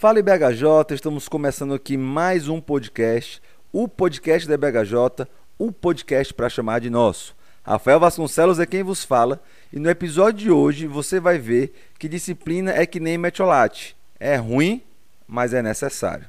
Fala BHJ, estamos começando aqui mais um podcast, o podcast da BHJ, o podcast para chamar de nosso. Rafael Vasconcelos é quem vos fala e no episódio de hoje você vai ver que disciplina é que nem metiolate. É ruim, mas é necessário.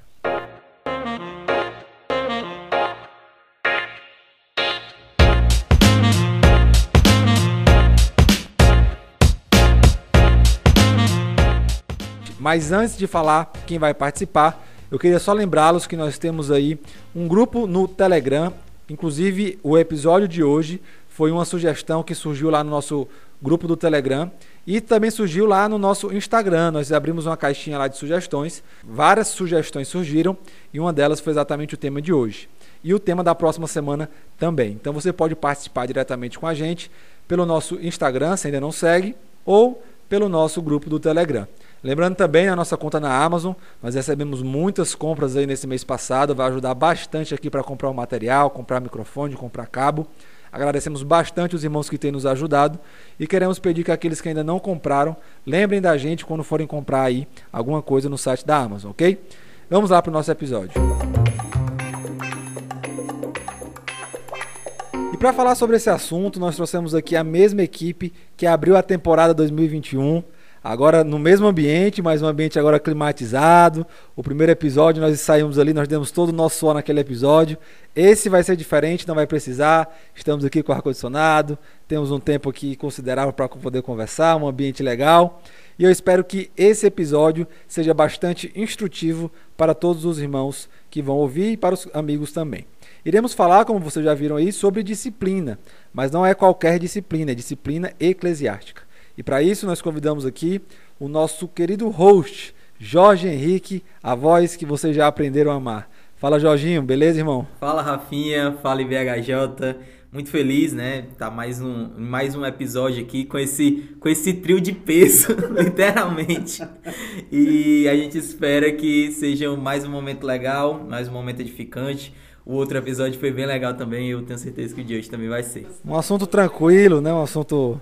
Mas antes de falar quem vai participar, eu queria só lembrá-los que nós temos aí um grupo no Telegram. Inclusive, o episódio de hoje foi uma sugestão que surgiu lá no nosso grupo do Telegram e também surgiu lá no nosso Instagram. Nós abrimos uma caixinha lá de sugestões. Várias sugestões surgiram e uma delas foi exatamente o tema de hoje. E o tema da próxima semana também. Então você pode participar diretamente com a gente pelo nosso Instagram, se ainda não segue, ou pelo nosso grupo do Telegram. Lembrando também a nossa conta na Amazon, nós recebemos muitas compras aí nesse mês passado, vai ajudar bastante aqui para comprar o material, comprar microfone, comprar cabo. Agradecemos bastante os irmãos que têm nos ajudado e queremos pedir que aqueles que ainda não compraram, lembrem da gente quando forem comprar aí alguma coisa no site da Amazon, ok? Vamos lá para o nosso episódio. E para falar sobre esse assunto, nós trouxemos aqui a mesma equipe que abriu a temporada 2021 Agora no mesmo ambiente, mas um ambiente agora climatizado. O primeiro episódio nós saímos ali, nós demos todo o nosso suor naquele episódio. Esse vai ser diferente, não vai precisar. Estamos aqui com ar condicionado, temos um tempo aqui considerável para poder conversar, um ambiente legal. E eu espero que esse episódio seja bastante instrutivo para todos os irmãos que vão ouvir e para os amigos também. Iremos falar, como vocês já viram aí, sobre disciplina, mas não é qualquer disciplina, é disciplina eclesiástica. E para isso nós convidamos aqui o nosso querido host, Jorge Henrique, a voz que vocês já aprenderam a amar. Fala Jorginho, beleza, irmão? Fala Rafinha, fala IBHJ. Muito feliz, né? Tá mais um, mais um episódio aqui com esse, com esse trio de peso, literalmente. E a gente espera que seja mais um momento legal, mais um momento edificante. O outro episódio foi bem legal também, eu tenho certeza que o de hoje também vai ser. Um assunto tranquilo, né? Um assunto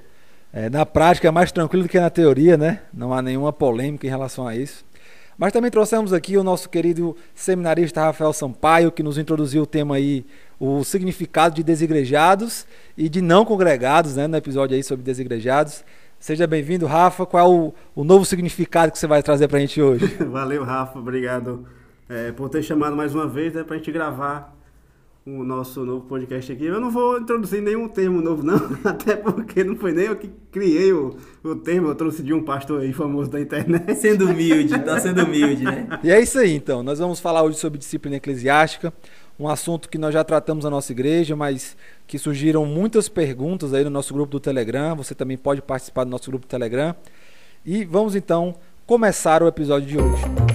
é, na prática é mais tranquilo do que na teoria, né? Não há nenhuma polêmica em relação a isso. Mas também trouxemos aqui o nosso querido seminarista Rafael Sampaio, que nos introduziu o tema aí, o significado de desigrejados e de não congregados, né? No episódio aí sobre desigrejados. Seja bem-vindo, Rafa. Qual é o, o, novo significado que você vai trazer para a gente hoje? Valeu, Rafa. Obrigado é, por ter chamado mais uma vez né, para a gente gravar o nosso novo podcast aqui. Eu não vou introduzir nenhum termo novo, não, até porque não foi nem eu que criei o, o termo, eu trouxe de um pastor aí famoso da internet. Sendo humilde, tá sendo humilde, né? E é isso aí, então. Nós vamos falar hoje sobre disciplina eclesiástica, um assunto que nós já tratamos na nossa igreja, mas que surgiram muitas perguntas aí no nosso grupo do Telegram. Você também pode participar do nosso grupo do Telegram. E vamos então começar o episódio de hoje.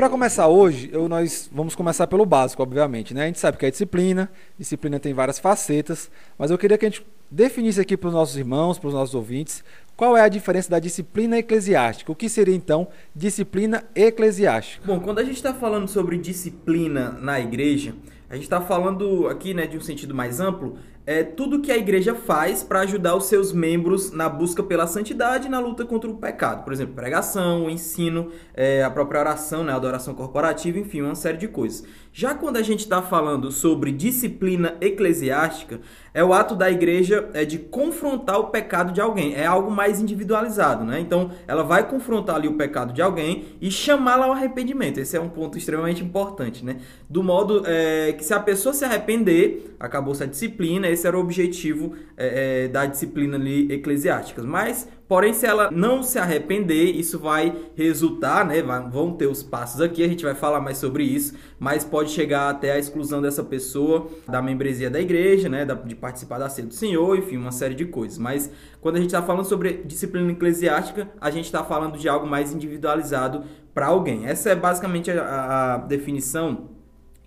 Para começar hoje, eu, nós vamos começar pelo básico, obviamente. Né? A gente sabe que é disciplina, disciplina tem várias facetas, mas eu queria que a gente definisse aqui para os nossos irmãos, para os nossos ouvintes, qual é a diferença da disciplina eclesiástica? O que seria então disciplina eclesiástica? Bom, quando a gente está falando sobre disciplina na igreja, a gente está falando aqui né, de um sentido mais amplo, é tudo que a igreja faz para ajudar os seus membros na busca pela santidade e na luta contra o pecado. Por exemplo, pregação, ensino, é, a própria oração, né, a adoração corporativa, enfim, uma série de coisas. Já quando a gente está falando sobre disciplina eclesiástica, é o ato da igreja é de confrontar o pecado de alguém. É algo mais individualizado, né? Então, ela vai confrontar ali o pecado de alguém e chamá-la ao arrependimento. Esse é um ponto extremamente importante, né? Do modo é, que se a pessoa se arrepender, acabou-se a disciplina. Esse era o objetivo é, é da disciplina ali eclesiástica. Mas Porém, se ela não se arrepender, isso vai resultar, né? Vão ter os passos aqui, a gente vai falar mais sobre isso, mas pode chegar até a exclusão dessa pessoa da membresia da igreja, né? De participar da ceia do Senhor, enfim, uma série de coisas. Mas quando a gente está falando sobre disciplina eclesiástica, a gente está falando de algo mais individualizado para alguém. Essa é basicamente a, a definição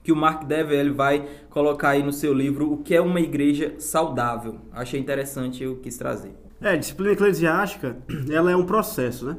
que o Mark Dever vai colocar aí no seu livro O que é uma igreja saudável. Achei interessante, eu quis trazer. É, disciplina eclesiástica, ela é um processo, né?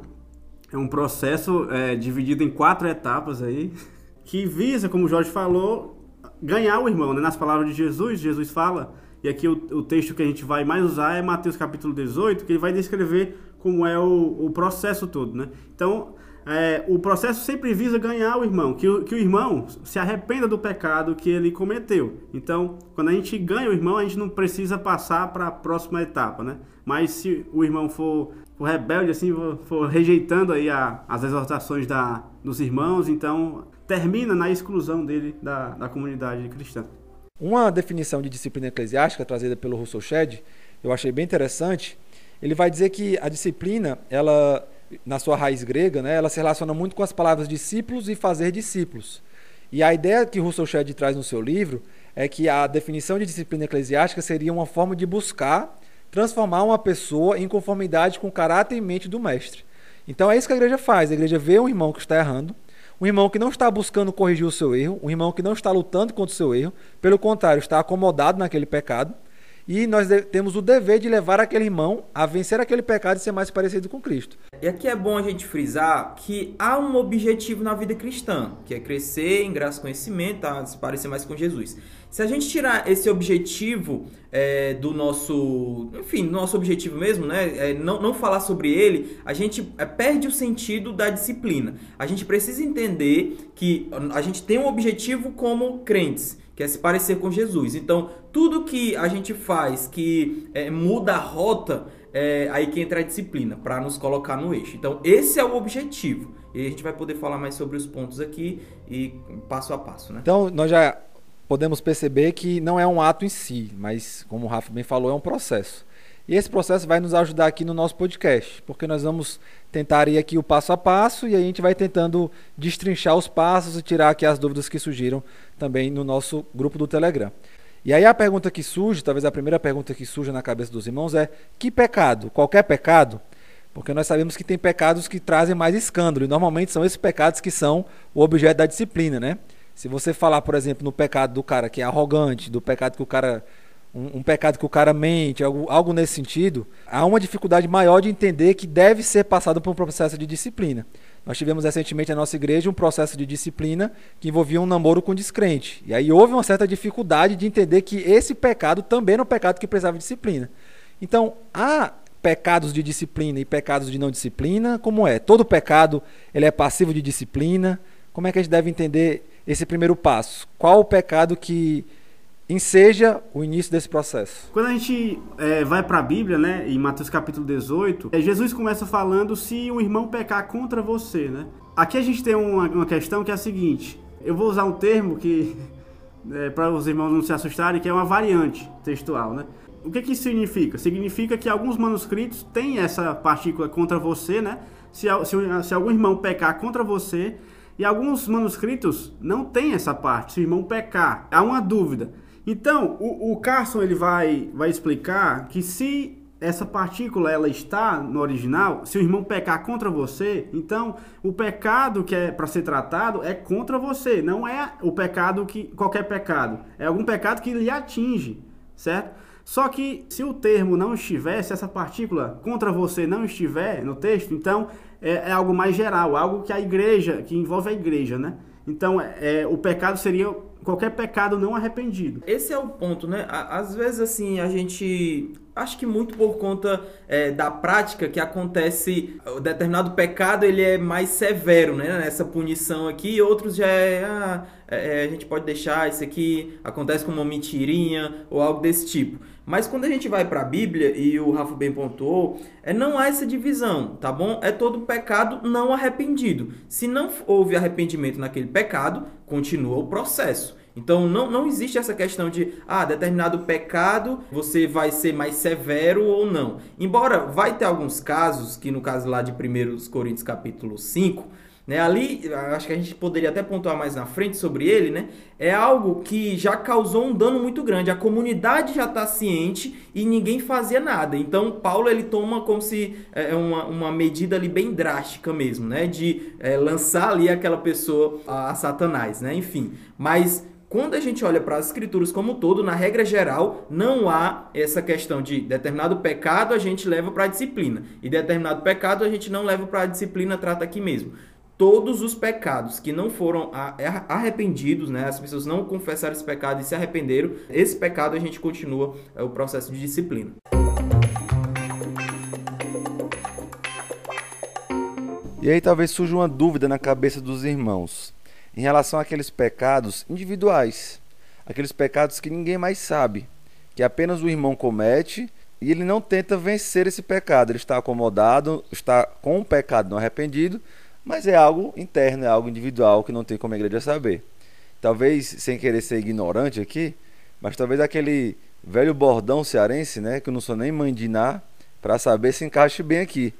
É um processo é, dividido em quatro etapas aí, que visa, como o Jorge falou, ganhar o irmão, né? Nas palavras de Jesus, Jesus fala, e aqui o, o texto que a gente vai mais usar é Mateus capítulo 18, que ele vai descrever como é o, o processo todo, né? Então, é, o processo sempre visa ganhar o irmão, que o, que o irmão se arrependa do pecado que ele cometeu. Então, quando a gente ganha o irmão, a gente não precisa passar para a próxima etapa, né? Mas se o irmão for, for rebelde, assim, for, for rejeitando aí a, as exortações da, dos irmãos, então termina na exclusão dele da, da comunidade cristã. Uma definição de disciplina eclesiástica trazida pelo Russell Shedd, eu achei bem interessante. Ele vai dizer que a disciplina, ela na sua raiz grega, né, ela se relaciona muito com as palavras discípulos e fazer discípulos. E a ideia que Russell Shedd traz no seu livro é que a definição de disciplina eclesiástica seria uma forma de buscar transformar uma pessoa em conformidade com o caráter e mente do mestre. Então é isso que a igreja faz. A igreja vê um irmão que está errando, um irmão que não está buscando corrigir o seu erro, um irmão que não está lutando contra o seu erro, pelo contrário, está acomodado naquele pecado, e nós temos o dever de levar aquele irmão a vencer aquele pecado e ser mais parecido com Cristo. E aqui é bom a gente frisar que há um objetivo na vida cristã, que é crescer em graça e conhecimento, a se parecer mais com Jesus. Se a gente tirar esse objetivo é, do nosso, enfim, nosso objetivo mesmo, né, é, não, não falar sobre ele, a gente é, perde o sentido da disciplina. A gente precisa entender que a gente tem um objetivo como crentes que é se parecer com Jesus. Então, tudo que a gente faz que é, muda a rota, é aí que entra a disciplina, para nos colocar no eixo. Então, esse é o objetivo. E a gente vai poder falar mais sobre os pontos aqui e passo a passo. Né? Então, nós já podemos perceber que não é um ato em si, mas, como o Rafa bem falou, é um processo. E esse processo vai nos ajudar aqui no nosso podcast, porque nós vamos tentar ir aqui o passo a passo e a gente vai tentando destrinchar os passos e tirar aqui as dúvidas que surgiram também no nosso grupo do Telegram. E aí a pergunta que surge, talvez a primeira pergunta que surge na cabeça dos irmãos é: que pecado? Qualquer pecado? Porque nós sabemos que tem pecados que trazem mais escândalo, e normalmente são esses pecados que são o objeto da disciplina, né? Se você falar, por exemplo, no pecado do cara que é arrogante, do pecado que o cara um, um, pecado que o cara mente, algo, algo nesse sentido, há uma dificuldade maior de entender que deve ser passado por um processo de disciplina. Nós tivemos recentemente na nossa igreja um processo de disciplina que envolvia um namoro com descrente. E aí houve uma certa dificuldade de entender que esse pecado também era um pecado que precisava de disciplina. Então, há pecados de disciplina e pecados de não disciplina, como é? Todo pecado ele é passivo de disciplina. Como é que a gente deve entender esse primeiro passo? Qual o pecado que enseja o início desse processo. Quando a gente é, vai para a Bíblia, né, em Mateus capítulo 18, é, Jesus começa falando se um irmão pecar contra você, né? Aqui a gente tem uma, uma questão que é a seguinte, eu vou usar um termo que, é, para os irmãos não se assustarem, que é uma variante textual, né? O que, que isso significa? Significa que alguns manuscritos têm essa partícula contra você, né? Se, se, se algum irmão pecar contra você, e alguns manuscritos não tem essa parte, se o irmão pecar. Há uma dúvida. Então, o, o Carson ele vai, vai explicar que se essa partícula ela está no original, se o irmão pecar contra você, então o pecado que é para ser tratado é contra você, não é o pecado que qualquer pecado, é algum pecado que lhe atinge, certo? Só que se o termo não estiver, se essa partícula contra você não estiver no texto, então é, é algo mais geral, algo que a igreja, que envolve a igreja, né? Então é, o pecado seria qualquer pecado não arrependido. Esse é o ponto, né? Às vezes, assim, a gente. Acho que muito por conta é, da prática que acontece, o determinado pecado ele é mais severo, né? Nessa punição aqui, outros já é, ah, é, é, a gente pode deixar isso aqui, acontece com uma mentirinha ou algo desse tipo. Mas quando a gente vai para a Bíblia, e o Rafa bem pontuou, é, não há essa divisão, tá bom? É todo pecado não arrependido. Se não houve arrependimento naquele pecado, continua o processo. Então não, não existe essa questão de, ah, determinado pecado você vai ser mais severo ou não. Embora vai ter alguns casos, que no caso lá de 1 Coríntios capítulo 5, né? Ali, acho que a gente poderia até pontuar mais na frente sobre ele, né? É algo que já causou um dano muito grande. A comunidade já está ciente e ninguém fazia nada. Então, Paulo ele toma como se é, é, uma, uma medida ali bem drástica mesmo, né? De é, lançar ali aquela pessoa a, a Satanás, né? Enfim, mas quando a gente olha para as escrituras como um todo, na regra geral, não há essa questão de determinado pecado a gente leva para a disciplina e determinado pecado a gente não leva para a disciplina, trata aqui mesmo todos os pecados que não foram arrependidos, né? As pessoas não confessaram esse pecado e se arrependeram, esse pecado a gente continua é, o processo de disciplina. E aí talvez surja uma dúvida na cabeça dos irmãos em relação àqueles pecados individuais, aqueles pecados que ninguém mais sabe, que apenas o irmão comete e ele não tenta vencer esse pecado, ele está acomodado, está com o pecado não arrependido, mas é algo interno, é algo individual que não tem como a igreja saber. Talvez, sem querer ser ignorante aqui, mas talvez aquele velho bordão cearense, né, que eu não sou nem mandinar, para saber se encaixe bem aqui.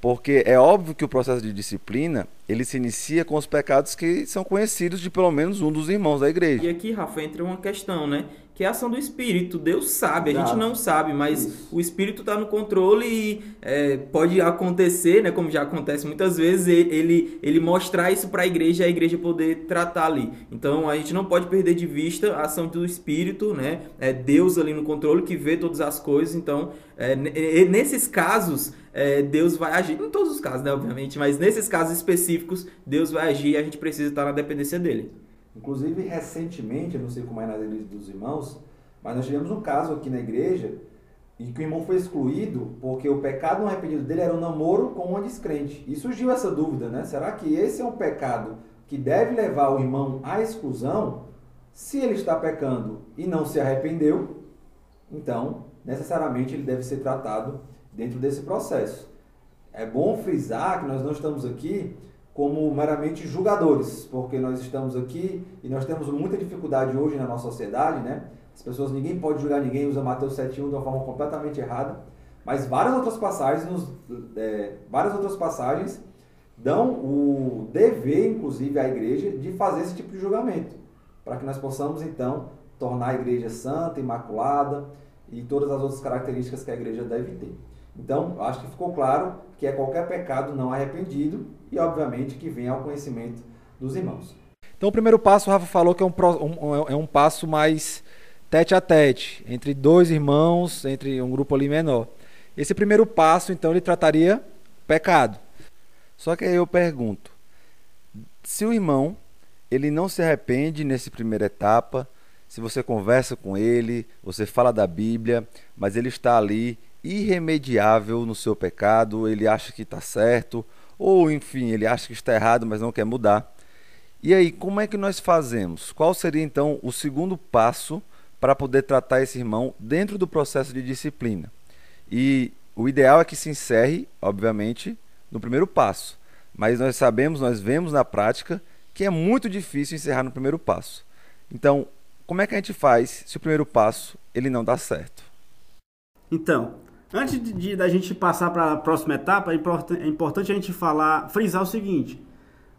Porque é óbvio que o processo de disciplina, ele se inicia com os pecados que são conhecidos de pelo menos um dos irmãos da igreja. E aqui, Rafa, entra uma questão, né? Que é a ação do Espírito. Deus sabe, a gente não sabe, mas Isso. o Espírito está no controle e é, pode acontecer, né, como já acontece muitas vezes, ele, ele mostrar isso para a igreja e a igreja poder tratar ali. Então a gente não pode perder de vista a ação do Espírito, né? É Deus ali no controle que vê todas as coisas. Então, é, nesses casos, é, Deus vai agir. Em todos os casos, né, obviamente, mas nesses casos específicos, Deus vai agir e a gente precisa estar na dependência dele. Inclusive, recentemente, eu não sei como é na igreja dos irmãos, mas nós tivemos um caso aqui na igreja em que o irmão foi excluído porque o pecado não arrependido dele era um namoro com uma descrente. E surgiu essa dúvida, né? Será que esse é um pecado que deve levar o irmão à exclusão? Se ele está pecando e não se arrependeu, então necessariamente ele deve ser tratado dentro desse processo. É bom frisar que nós não estamos aqui como meramente julgadores, porque nós estamos aqui e nós temos muita dificuldade hoje na nossa sociedade, né? As pessoas, ninguém pode julgar ninguém, usa Mateus 7.1 de uma forma completamente errada, mas várias outras passagens, nos, é, várias outras passagens dão o dever, inclusive, à igreja de fazer esse tipo de julgamento, para que nós possamos, então, tornar a igreja santa, imaculada e todas as outras características que a igreja deve ter. Então, acho que ficou claro que é qualquer pecado não arrependido e, obviamente, que vem ao conhecimento dos irmãos. Então, o primeiro passo, o Rafa falou que é um, é um passo mais tete a tete, entre dois irmãos, entre um grupo ali menor. Esse primeiro passo, então, ele trataria pecado. Só que aí eu pergunto, se o irmão ele não se arrepende nessa primeira etapa, se você conversa com ele, você fala da Bíblia, mas ele está ali irremediável no seu pecado, ele acha que está certo, ou enfim, ele acha que está errado, mas não quer mudar. E aí, como é que nós fazemos? Qual seria então o segundo passo para poder tratar esse irmão dentro do processo de disciplina? E o ideal é que se encerre, obviamente, no primeiro passo. Mas nós sabemos, nós vemos na prática que é muito difícil encerrar no primeiro passo. Então, como é que a gente faz se o primeiro passo ele não dá certo? Então, Antes de, de da gente passar para a próxima etapa, é, é importante a gente falar, frisar o seguinte: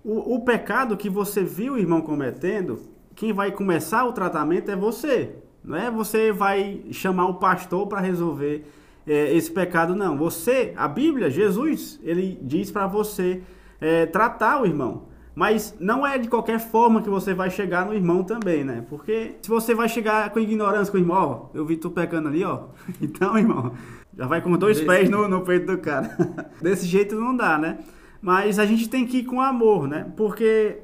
o, o pecado que você viu o irmão cometendo, quem vai começar o tratamento é você. Não é você vai chamar o pastor para resolver é, esse pecado, não. Você, a Bíblia, Jesus, ele diz para você é, tratar o irmão. Mas não é de qualquer forma que você vai chegar no irmão também, né? Porque se você vai chegar com ignorância com o irmão, ó, eu vi tu pecando ali, ó. Então, irmão, já vai com dois Desse... pés no, no peito do cara. Desse jeito não dá, né? Mas a gente tem que ir com amor, né? Porque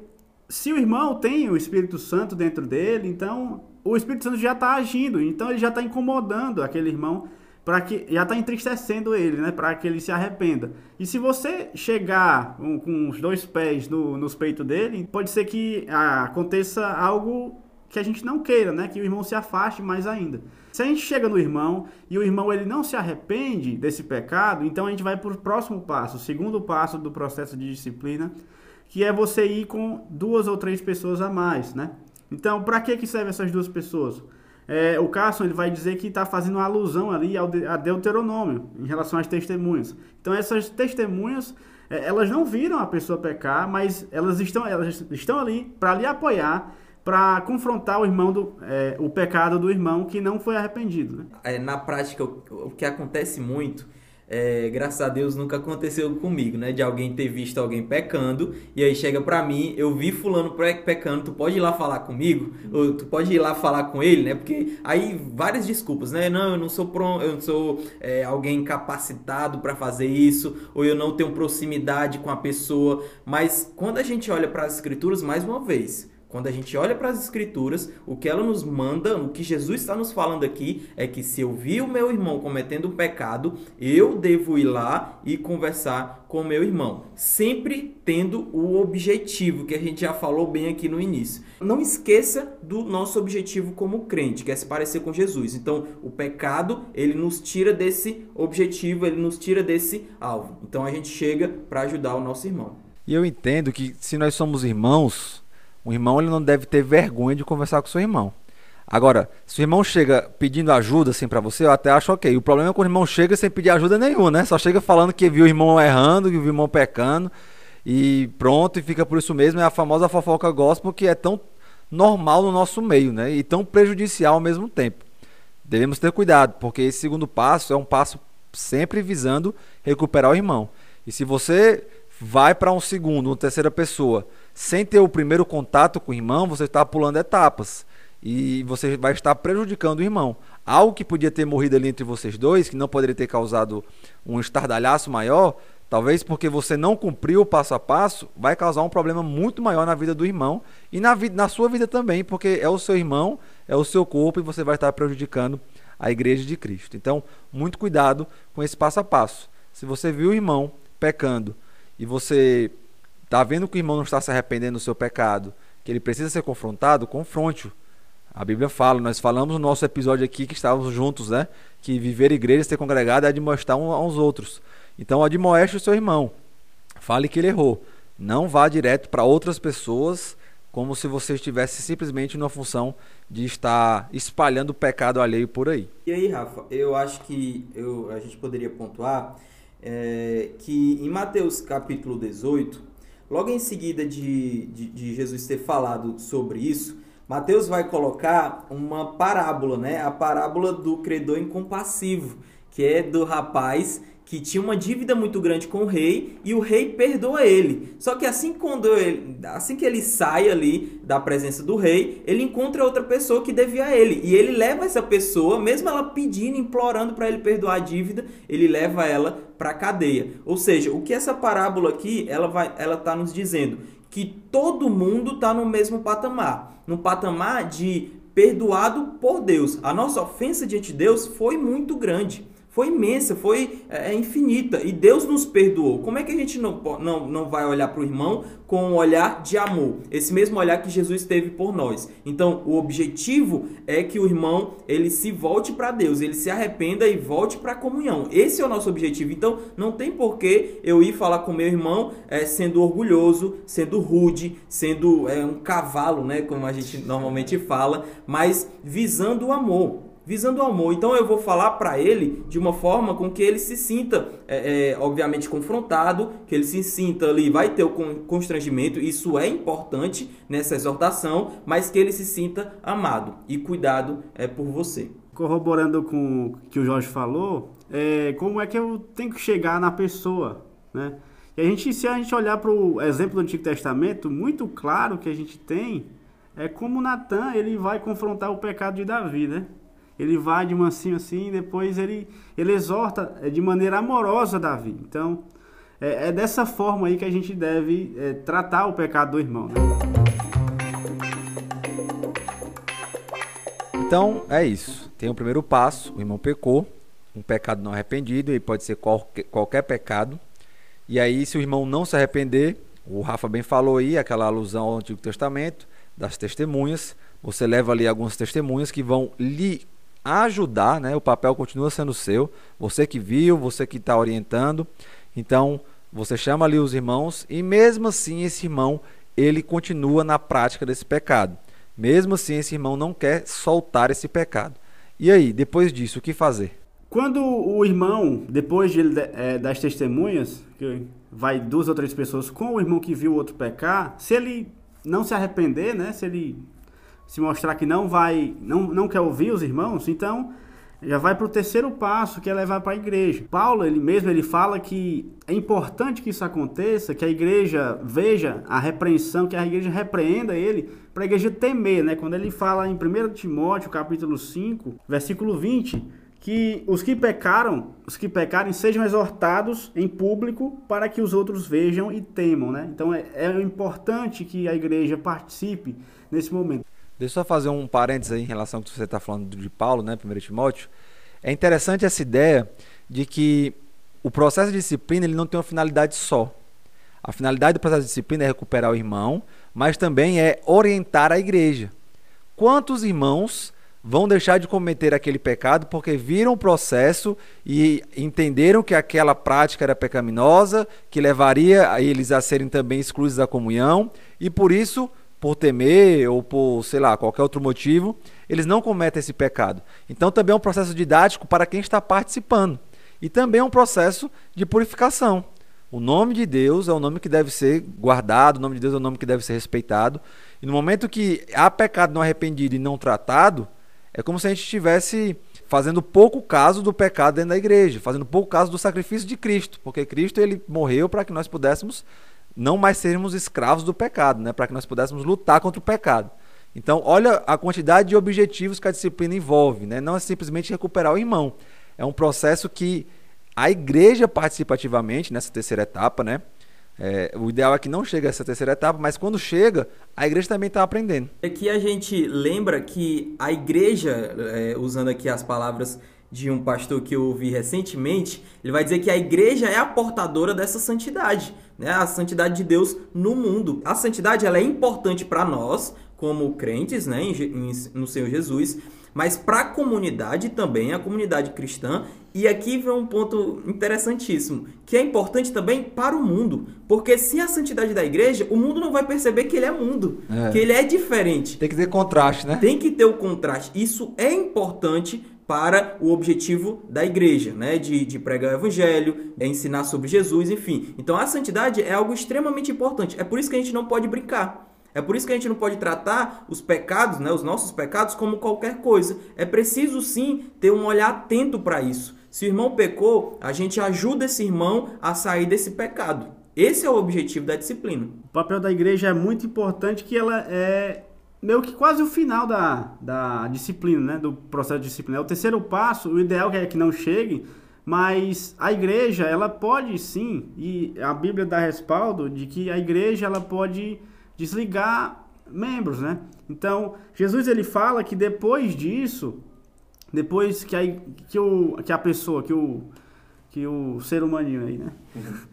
se o irmão tem o Espírito Santo dentro dele, então o Espírito Santo já está agindo, então ele já está incomodando aquele irmão para que já está entristecendo ele, né? Para que ele se arrependa. E se você chegar com, com os dois pés no, nos peitos dele, pode ser que ah, aconteça algo que a gente não queira, né? Que o irmão se afaste mais ainda. Se a gente chega no irmão e o irmão ele não se arrepende desse pecado, então a gente vai para o próximo passo, o segundo passo do processo de disciplina, que é você ir com duas ou três pessoas a mais, né? Então, para que que serve essas duas pessoas? É, o Carson ele vai dizer que está fazendo uma alusão ali ao de, a Deuteronômio em relação às testemunhas. Então, essas testemunhas é, elas não viram a pessoa pecar, mas elas estão, elas estão ali para lhe apoiar para confrontar o irmão do é, o pecado do irmão que não foi arrependido. Né? É, na prática, o, o, que acontece muito, é, graças a Deus nunca aconteceu comigo, né? De alguém ter visto alguém pecando e aí chega para mim, eu vi fulano pecando, tu pode ir lá falar comigo? Ou tu pode ir lá falar com ele, né? Porque aí várias desculpas, né? Não, eu não sou pronto, eu não sou é, alguém capacitado para fazer isso, ou eu não tenho proximidade com a pessoa. Mas quando a gente olha para as escrituras, mais uma vez, Quando a gente olha para as escrituras, o que ela nos manda, o que Jesus está nos falando aqui, é que se eu vi o meu irmão cometendo um pecado, eu devo ir lá e conversar com meu irmão, sempre tendo o objetivo que a gente já falou bem aqui no início. Não esqueça do nosso objetivo como crente, que é se parecer com Jesus. Então, o pecado, ele nos tira desse objetivo, ele nos tira desse alvo. Então, a gente chega para ajudar o nosso irmão. E eu entendo que se nós somos irmãos, um irmão ele não deve ter vergonha de conversar com seu irmão. Agora, se o irmão chega pedindo ajuda assim para você, eu até acho ok. O problema é quando o irmão chega sem pedir ajuda nenhuma, né? Só chega falando que viu o irmão errando, que viu o irmão pecando e pronto, e fica por isso mesmo. É a famosa fofoca gospel que é tão normal no nosso meio, né? E tão prejudicial ao mesmo tempo. Devemos ter cuidado, porque esse segundo passo é um passo sempre visando recuperar o irmão. E se você vai para um segundo, uma terceira pessoa, sem ter o primeiro contato com o irmão, você está pulando etapas e você vai estar prejudicando o irmão. Algo que podia ter morrido ali entre vocês dois, que não poderia ter causado um estardalhaço maior, talvez porque você não cumpriu o passo a passo, vai causar um problema muito maior na vida do irmão e na, vida, na sua vida também, porque é o seu irmão, é o seu corpo e você vai estar prejudicando a igreja de Cristo. Então, muito cuidado com esse passo a passo. Se você viu o irmão pecando e você está vendo que o irmão não está se arrependendo do seu pecado, que ele precisa ser confrontado, confronte-o. A Bíblia fala, nós falamos no nosso episódio aqui que estávamos juntos, né? Que viver igreja, ser congregado é admoestar uns aos outros. Então admoeste o seu irmão. Fale que ele errou. Não vá direto para outras pessoas como se você estivesse simplesmente numa função de estar espalhando o pecado alheio por aí. E aí, Rafa, eu acho que eu, a gente poderia pontuar é, que em Mateus capítulo 18, Logo em seguida de, de, de Jesus ter falado sobre isso, Mateus vai colocar uma parábola, né? A parábola do credor incompassivo, que é do rapaz que tinha uma dívida muito grande com o rei e o rei perdoa ele. Só que assim quando ele, assim que ele sai ali da presença do rei, ele encontra outra pessoa que devia a ele e ele leva essa pessoa, mesmo ela pedindo, implorando para ele perdoar a dívida, ele leva ela para a cadeia. Ou seja, o que essa parábola aqui, ela vai, ela tá nos dizendo que todo mundo está no mesmo patamar, no patamar de perdoado por Deus. A nossa ofensa diante de Deus foi muito grande foi imensa, foi é, é, infinita. E Deus nos perdoou. Como é que a gente não, não, não vai olhar para o irmão com um olhar de amor? Esse mesmo olhar que Jesus teve por nós. Então, o objetivo é que o irmão ele se volte para Deus, ele se arrependa e volte para a comunhão. Esse é o nosso objetivo. Então, não tem porquê eu ir falar com meu irmão é, sendo orgulhoso, sendo rude, sendo é, um cavalo, né, como a gente normalmente fala, mas visando o amor visando o amor. Então eu vou falar para ele de uma forma com que ele se sinta, é, é, obviamente, confrontado, que ele se sinta ali, vai ter o constrangimento, isso é importante nessa exortação, mas que ele se sinta amado e cuidado é por você. Corroborando com o que o Jorge falou, é, como é que eu tenho que chegar na pessoa, né? E a gente, se a gente olhar para o exemplo do Antigo Testamento, muito claro que a gente tem é como Natan ele vai confrontar o pecado de Davi, né? Ele vai de mansinho assim, e depois ele, ele exorta é, de maneira amorosa Davi. Então, é, é dessa forma aí que a gente deve é, tratar o pecado do irmão. Né? Então, é isso. Tem o primeiro passo, o irmão pecou, um pecado não arrependido, e pode ser qualquer, qualquer pecado. E aí, se o irmão não se arrepender, o Rafa bem falou aí, aquela alusão ao Antigo Testamento, das testemunhas, você leva ali algumas testemunhas que vão lhe ajudar, né? O papel continua sendo seu. Você que viu, você que está orientando. Então, você chama ali os irmãos e mesmo assim esse irmão ele continua na prática desse pecado. Mesmo assim esse irmão não quer soltar esse pecado. E aí, depois disso, o que fazer? Quando o irmão, depois de, é, das testemunhas, que vai duas ou três pessoas com o irmão que viu o outro pecar, se ele não se arrepender, né? Se ele se mostrar que não vai, não, não quer ouvir os irmãos, então já vai para o terceiro passo, que é levar para a igreja. Paulo, ele mesmo, ele fala que é importante que isso aconteça, que a igreja veja a repreensão, que a igreja repreenda ele, para a igreja temer, né? Quando ele fala em 1 Timóteo, capítulo 5, versículo 20, que os que pecaram, os que pecarem sejam exortados em público para que os outros vejam e temam, né? Então é, é importante que a igreja participe nesse momento. Deixa eu só fazer um parênteses aí em relação ao que você está falando de Paulo, né, 1 Timóteo. É interessante essa ideia de que o processo de disciplina ele não tem uma finalidade só. A finalidade do processo de disciplina é recuperar o irmão, mas também é orientar a igreja. Quantos irmãos vão deixar de cometer aquele pecado porque viram o processo e entenderam que aquela prática era pecaminosa, que levaria a eles a serem também excluídos da comunhão e por isso, por temer ou por, sei lá, qualquer outro motivo, eles não cometem esse pecado. Então também é um processo didático para quem está participando e também é um processo de purificação. O nome de Deus é o nome que deve ser guardado, o nome de Deus é o nome que deve ser respeitado. E no momento que há pecado não arrependido e não tratado, é como se a gente estivesse fazendo pouco caso do pecado dentro da igreja, fazendo pouco caso do sacrifício de Cristo, porque Cristo ele morreu para que nós pudéssemos não mais sermos escravos do pecado, né? para que nós pudéssemos lutar contra o pecado. Então, olha a quantidade de objetivos que a disciplina envolve, né? não é simplesmente recuperar o irmão, é um processo que a igreja participativamente nessa terceira etapa, né? É, o ideal é que não chegue a essa terceira etapa, mas quando chega, a igreja também está aprendendo. Aqui a gente lembra que a igreja, é, usando aqui as palavras de um pastor que eu ouvi recentemente, ele vai dizer que a igreja é a portadora dessa santidade, né? A santidade de Deus no mundo. A santidade ela é importante para nós, como crentes, né, em, em, no Senhor Jesus, mas para a comunidade também, a comunidade cristã. E aqui vem um ponto interessantíssimo, que é importante também para o mundo. Porque se a santidade da igreja, o mundo não vai perceber que ele é mundo, é. que ele é diferente. Tem que ter contraste, né? Tem que ter o contraste. Isso é importante para o objetivo da igreja, né? De, de pregar o evangelho, é ensinar sobre Jesus, enfim. Então a santidade é algo extremamente importante. É por isso que a gente não pode brincar. É por isso que a gente não pode tratar os pecados, né, os nossos pecados, como qualquer coisa. É preciso sim ter um olhar atento para isso. Se o irmão pecou, a gente ajuda esse irmão a sair desse pecado. Esse é o objetivo da disciplina. O papel da igreja é muito importante, que ela é meio que quase o final da, da disciplina, né, do processo de disciplina. É o terceiro passo, o ideal é que não chegue, mas a igreja, ela pode sim, e a Bíblia dá respaldo de que a igreja ela pode desligar membros, né? Então, Jesus ele fala que depois disso, depois que a, que o, que a pessoa, que o, que o ser humaninho aí, né?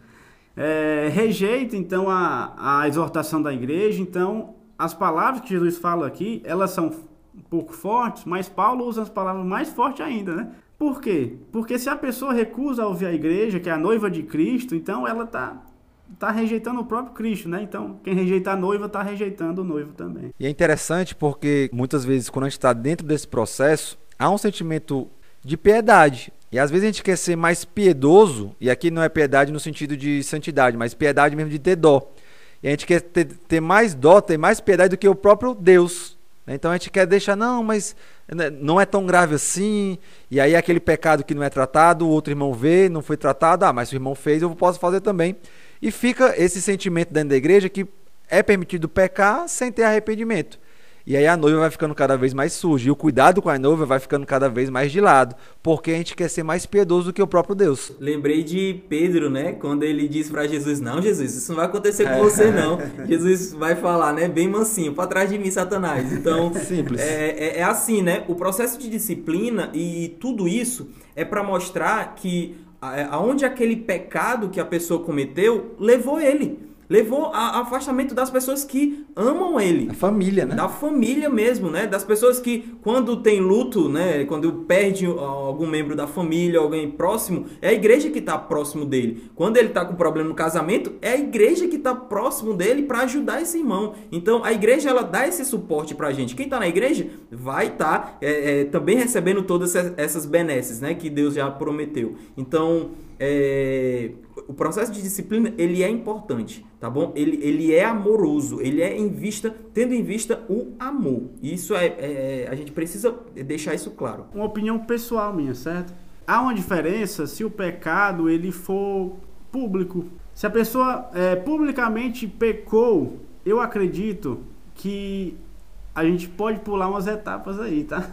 É, rejeita então a, a exortação da igreja, então as palavras que Jesus fala aqui, elas são um pouco fortes, mas Paulo usa as palavras mais fortes ainda, né? Por quê? Porque se a pessoa recusa ouvir a igreja, que é a noiva de Cristo, então ela está está rejeitando o próprio Cristo, né? Então, quem rejeita a noiva está rejeitando o noivo também. E é interessante porque muitas vezes quando a gente está dentro desse processo, há um sentimento de piedade. E às vezes a gente quer ser mais piedoso, e aqui não é piedade no sentido de santidade, mas piedade mesmo de ter dó. E a gente quer ter, ter mais dó, ter mais piedade do que o próprio Deus. Então a gente quer deixar, não, mas né, não é tão grave assim. E aí aquele pecado que não é tratado, o outro irmão vê, não foi tratado, ah, mas o irmão fez, eu posso fazer também. E fica esse sentimento dentro da igreja que é permitido pecar sem ter arrependimento. E aí a noiva vai ficando cada vez mais suja. E o cuidado com a noiva vai ficando cada vez mais de lado. Porque a gente quer ser mais piedoso do que o próprio Deus. Lembrei de Pedro, né? Quando ele disse para Jesus: Não, Jesus, isso não vai acontecer com você, não. Jesus vai falar, né? Bem mansinho, para trás de mim, Satanás. Então, Simples. É, é, é assim, né? O processo de disciplina e tudo isso é para mostrar que é, aonde aquele pecado que a pessoa cometeu levou ele levou a afastamento das pessoas que amam ele. Da família, né? Da família mesmo, né? Das pessoas que, quando tem luto, né? Quando perde algum membro da família, alguém próximo, é a igreja que está próximo dele. Quando ele está com problema no casamento, é a igreja que está próximo dele para ajudar esse irmão. Então, a igreja, ela dá esse suporte para a gente. Quem está na igreja vai estar tá, é, é, também recebendo todas essas benesses, né? Que Deus já prometeu. Então, é, o processo de disciplina ele é importante, tá bom? Ele, ele é amoroso, ele é em vista, tendo em vista o amor. Isso é, é, a gente precisa deixar isso claro. Uma opinião pessoal minha, certo? Há uma diferença se o pecado ele for público. Se a pessoa é, publicamente pecou, eu acredito que a gente pode pular umas etapas aí, tá?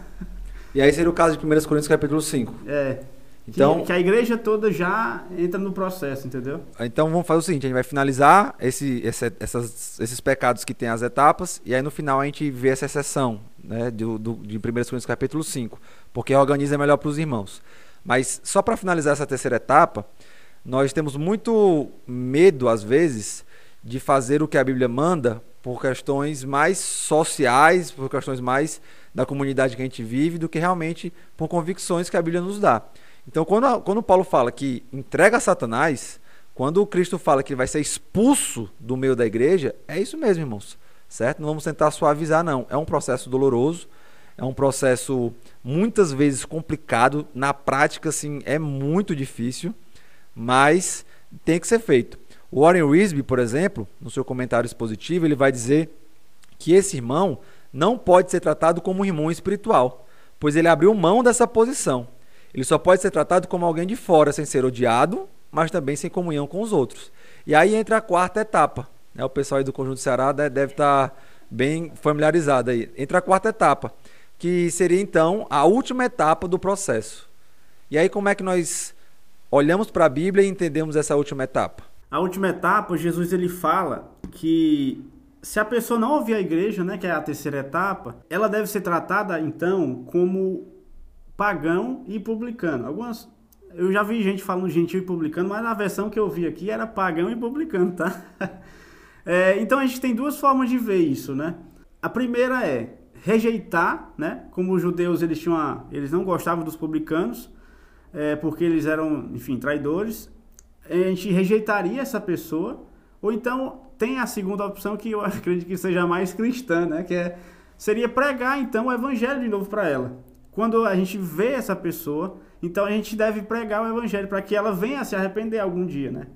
E aí seria o caso de 1 Coríntios capítulo 5. É. Então- que, que a igreja toda já entra no processo, entendeu? Então vamos fazer o seguinte, a gente vai finalizar esse, esse- essas- esses pecados que tem as etapas, e aí no final a gente vê essa exceção né, do, do- de 1 Coríntios capítulo 5, porque organiza melhor para os irmãos. Mas só para finalizar essa terceira etapa, nós temos muito medo, às vezes, de fazer o que a Bíblia manda por questões mais sociais, por questões mais da comunidade que a gente vive, do que realmente por convicções que a Bíblia nos dá. Então, quando, a- quando Paulo fala que entrega a Satanás, quando o Cristo fala que ele vai ser expulso do meio da igreja, é isso mesmo, irmãos. Certo? Não vamos tentar suavizar, não. É um processo doloroso, é um processo muitas vezes complicado. Na prática, assim, é muito difícil, mas tem que ser feito. O Warren Wisby, por exemplo, no seu comentário expositivo, ele vai dizer que esse irmão não pode ser tratado como um irmão espiritual, pois ele abriu mão dessa posição. Ele só pode ser tratado como alguém de fora, sem ser odiado, mas também sem comunhão com os outros. E aí entra a quarta etapa. Né? O pessoal aí do Conjunto Ceará de- deve estar bem familiarizado aí. Entra a quarta etapa, que seria então a última etapa do processo. E aí como é que nós olhamos para a Bíblia e entendemos essa última etapa? A última etapa, Jesus ele fala que se a pessoa não ouvir a igreja, né, que é a terceira etapa, ela deve ser tratada então como pagão e publicano. Algumas eu já vi gente falando gentil e publicano, mas na versão que eu vi aqui era pagão e publicano, tá? É, então a gente tem duas formas de ver isso, né? A primeira é rejeitar, né? Como os judeus eles tinham, a- eles não gostavam dos publicanos, é, porque eles eram, enfim, traidores. A gente rejeitaria essa pessoa, ou então tem a segunda opção que eu acredito que seja mais cristã, né? Que é, seria pregar então o evangelho de novo para ela. Quando a gente vê essa pessoa, então a gente deve pregar o evangelho para que ela venha a se arrepender algum dia, né?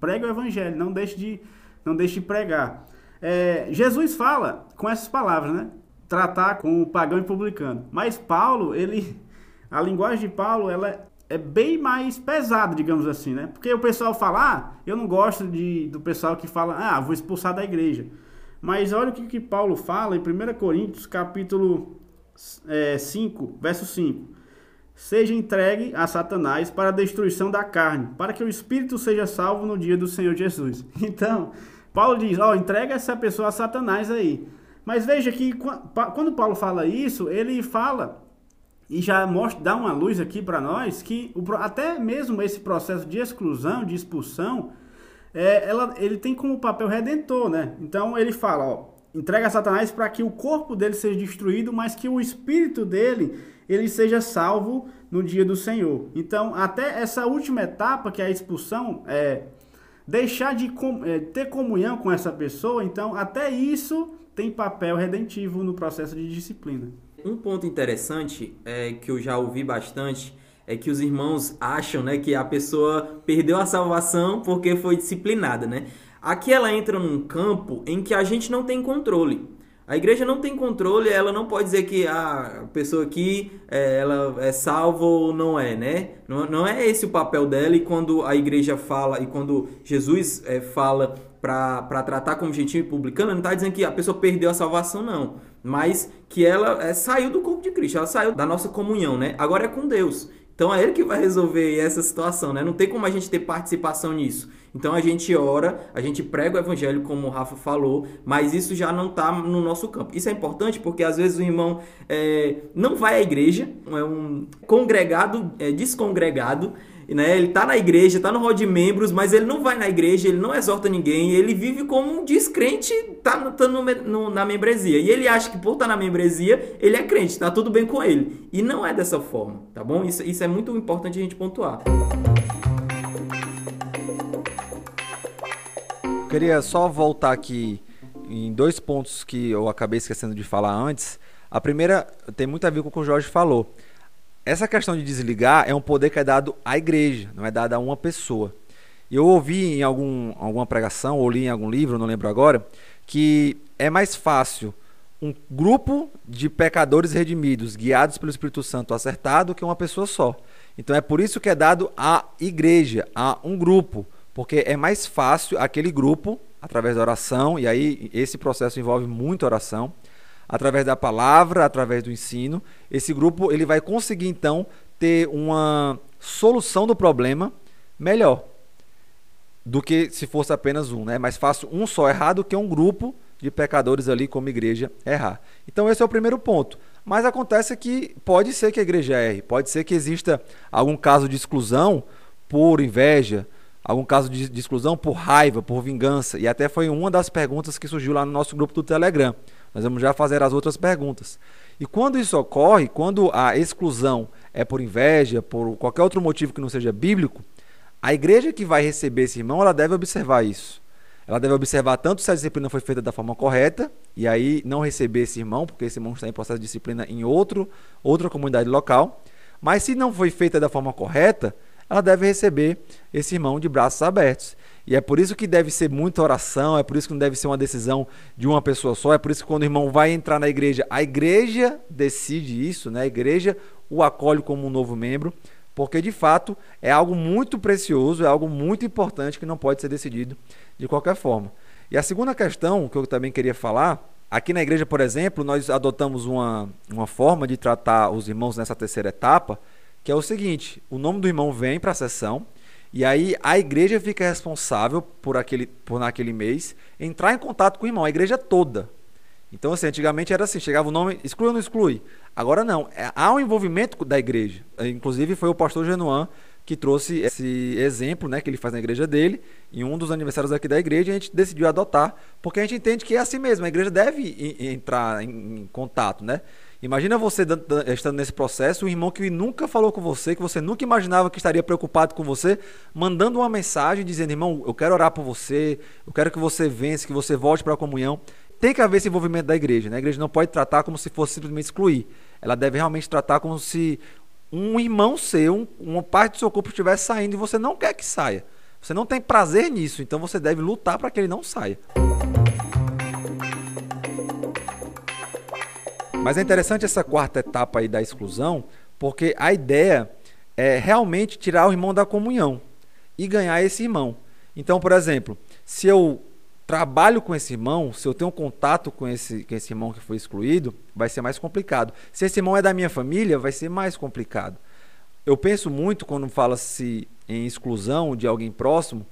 Prega o evangelho, não deixe de, não deixe de pregar. É, Jesus fala com essas palavras, né? Tratar com o pagão e publicano. Mas Paulo, ele, a linguagem de Paulo, ela é bem mais pesada, digamos assim, né? Porque o pessoal fala, ah, eu não gosto de, do pessoal que fala, ah, vou expulsar da igreja. Mas olha o que, que Paulo fala em 1 Coríntios, capítulo é, 5, verso 5. Seja entregue a Satanás para a destruição da carne, para que o espírito seja salvo no dia do Senhor Jesus. Então, Paulo diz: Ó, entrega essa pessoa a Satanás aí. Mas veja que quando Paulo fala isso, ele fala e já mostra, dá uma luz aqui para nós que o até mesmo esse processo de exclusão, de expulsão, é, ela, ele tem como papel redentor, né? Então ele fala, ó, entrega a Satanás para que o corpo dele seja destruído, mas que o espírito dele ele seja salvo no dia do Senhor. Então até essa última etapa que é a expulsão, é deixar de é, ter comunhão com essa pessoa, então até isso tem papel redentivo no processo de disciplina. Um ponto interessante é, que eu já ouvi bastante é que os irmãos acham né, que a pessoa perdeu a salvação porque foi disciplinada. Né? Aqui ela entra num campo em que a gente não tem controle. A igreja não tem controle, ela não pode dizer que a pessoa aqui é, ela é salva ou não é, né? Não, não é esse o papel dela e quando a igreja fala e quando Jesus é, fala para tratar como gentil e publicano, não está dizendo que a pessoa perdeu a salvação, não. Mas que ela é, saiu do corpo de Cristo, ela saiu da nossa comunhão, né? Agora é com Deus. Então é ele que vai resolver essa situação, né? Não tem como a gente ter participação nisso. Então a gente ora, a gente prega o evangelho, como o Rafa falou, mas isso já não está no nosso campo. Isso é importante porque às vezes o irmão é, não vai à igreja, é um congregado, é descongregado, né? Ele tá na igreja, tá no rol de membros, mas ele não vai na igreja, ele não exorta ninguém, ele vive como um descrente, tá, no- tá no no- na membresia. E ele acha que por estar na membresia, ele é crente, tá tudo bem com ele. E não é dessa forma, tá bom? Isso, isso é muito importante a gente pontuar. Eu queria só voltar aqui em dois pontos que eu acabei esquecendo de falar antes. A primeira tem muito a ver com o que o Jorge falou. Essa questão de desligar é um poder que é dado à igreja, não é dado a uma pessoa. Eu ouvi em algum, alguma pregação, ou li em algum livro, não lembro agora, que é mais fácil um grupo de pecadores redimidos, guiados pelo Espírito Santo, acertar do que uma pessoa só. Então é por isso que é dado à igreja, a um grupo, porque é mais fácil aquele grupo, através da oração, e aí esse processo envolve muita oração, através da palavra, através do ensino, esse grupo ele vai conseguir então ter uma solução do problema melhor do que se fosse apenas um, né? É mais fácil um só errar do que um grupo de pecadores ali como igreja errar. Então esse é o primeiro ponto. Mas acontece que pode ser que a igreja erre, pode ser que exista algum caso de exclusão por inveja, algum caso de, de, exclusão por raiva, por vingança. E até foi uma das perguntas que surgiu lá no nosso grupo do Telegram. Nós vamos já fazer as outras perguntas. E quando isso ocorre, quando a exclusão é por inveja, por qualquer outro motivo que não seja bíblico, a igreja que vai receber esse irmão, ela deve observar isso. Ela deve observar tanto se a disciplina foi feita da forma correta, e aí não receber esse irmão, porque esse irmão está em processo de disciplina em outro, outra comunidade local. Mas se não foi feita da forma correta, ela deve receber esse irmão de braços abertos. E é por isso que deve ser muita oração, é por isso que não deve ser uma decisão de uma pessoa só, é por isso que quando o irmão vai entrar na igreja, a igreja decide isso, né? A igreja o acolhe como um novo membro, porque de fato é algo muito precioso, é algo muito importante que não pode ser decidido de qualquer forma. E a segunda questão que eu também queria falar, aqui na igreja, por exemplo, nós adotamos uma, uma forma de tratar os irmãos nessa terceira etapa, que é o seguinte: o nome do irmão vem para a sessão, e aí a igreja fica responsável por aquele por naquele mês entrar em contato com o irmão, a igreja toda. Então, assim, antigamente era assim, chegava o nome, exclui ou não exclui? Agora não, é, há um envolvimento da igreja. Inclusive foi o pastor Genuan que trouxe esse exemplo, né, que ele faz na igreja dele, em um dos aniversários aqui da igreja, a gente decidiu adotar, porque a gente entende que é assim mesmo, a igreja deve entrar em contato, né? Imagina você estando nesse processo, um irmão que nunca falou com você, que você nunca imaginava que estaria preocupado com você, mandando uma mensagem dizendo: irmão, eu quero orar por você, eu quero que você vença, que você volte para a comunhão. Tem que haver esse envolvimento da igreja. Né? A igreja não pode tratar como se fosse simplesmente excluir. Ela deve realmente tratar como se um irmão seu, uma parte do seu corpo estivesse saindo e você não quer que saia. Você não tem prazer nisso, então você deve lutar para que ele não saia. Mas é interessante essa quarta etapa aí da exclusão, porque a ideia é realmente tirar o irmão da comunhão e ganhar esse irmão. Então, por exemplo, se eu trabalho com esse irmão, se eu tenho contato com esse, com esse irmão que foi excluído, vai ser mais complicado. Se esse irmão é da minha família, vai ser mais complicado. Eu penso muito quando fala-se em exclusão de alguém próximo,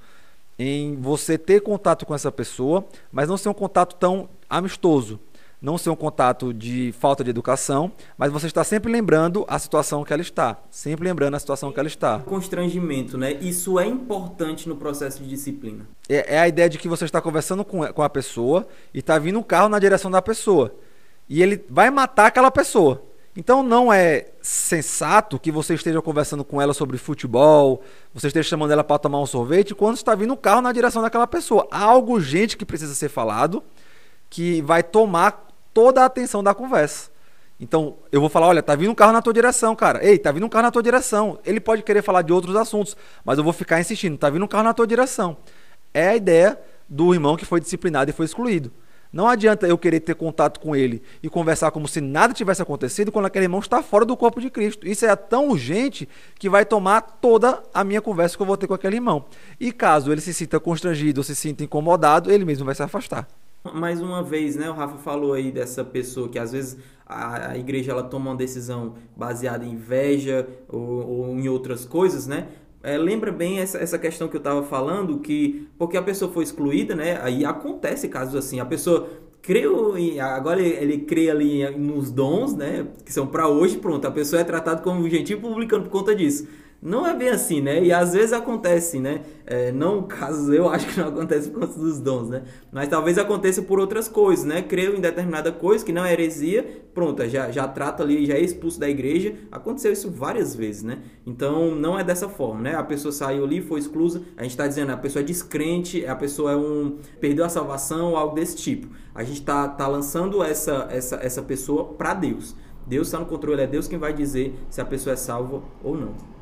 em você ter contato com essa pessoa, mas não ser um contato tão amistoso não ser um contato de falta de educação, mas você está sempre lembrando a situação que ela está, sempre lembrando a situação que ela está. Constrangimento, né? Isso é importante no processo de disciplina. É, é a ideia de que você está conversando com, com a pessoa e está vindo um carro na direção da pessoa. E ele vai matar aquela pessoa. Então não é sensato que você esteja conversando com ela sobre futebol, você esteja chamando ela para tomar um sorvete, quando está vindo um carro na direção daquela pessoa. Há algo urgente que precisa ser falado, que vai tomar toda a atenção da conversa. Então, eu vou falar, olha, tá vindo um carro na tua direção, cara. Ei, tá vindo um carro na tua direção. Ele pode querer falar de outros assuntos, mas eu vou ficar insistindo, tá vindo um carro na tua direção. É a ideia do irmão que foi disciplinado e foi excluído. Não adianta eu querer ter contato com ele e conversar como se nada tivesse acontecido quando aquele irmão está fora do corpo de Cristo. Isso é tão urgente que vai tomar toda a minha conversa que eu vou ter com aquele irmão. E caso ele se sinta constrangido ou se sinta incomodado, ele mesmo vai se afastar. Mais uma vez, né, o Rafa falou aí dessa pessoa que às vezes a, a igreja ela toma uma decisão baseada em inveja ou, ou em outras coisas, né? É, lembra bem essa, essa questão que eu estava falando, que porque a pessoa foi excluída, né? Aí acontece casos assim, a pessoa creu agora ele, ele crê ali nos dons, né? Que são para hoje, pronto, a pessoa é tratada como gentil publicano por conta disso. Não é bem assim, né? E às vezes acontece, né? É, não casos, eu acho que não acontece por conta dos dons, né? Mas talvez aconteça por outras coisas, né? Creio em determinada coisa que não é heresia, pronto, já, já trata ali, já é expulso da igreja. Aconteceu isso várias vezes, né? Então não é dessa forma, né? A pessoa saiu ali, foi exclusa. A gente está dizendo, a pessoa é descrente, a pessoa é um perdeu a salvação, algo desse tipo. A gente está tá lançando essa, essa, essa pessoa para Deus. Deus está no controle, é Deus quem vai dizer se a pessoa é salva ou não.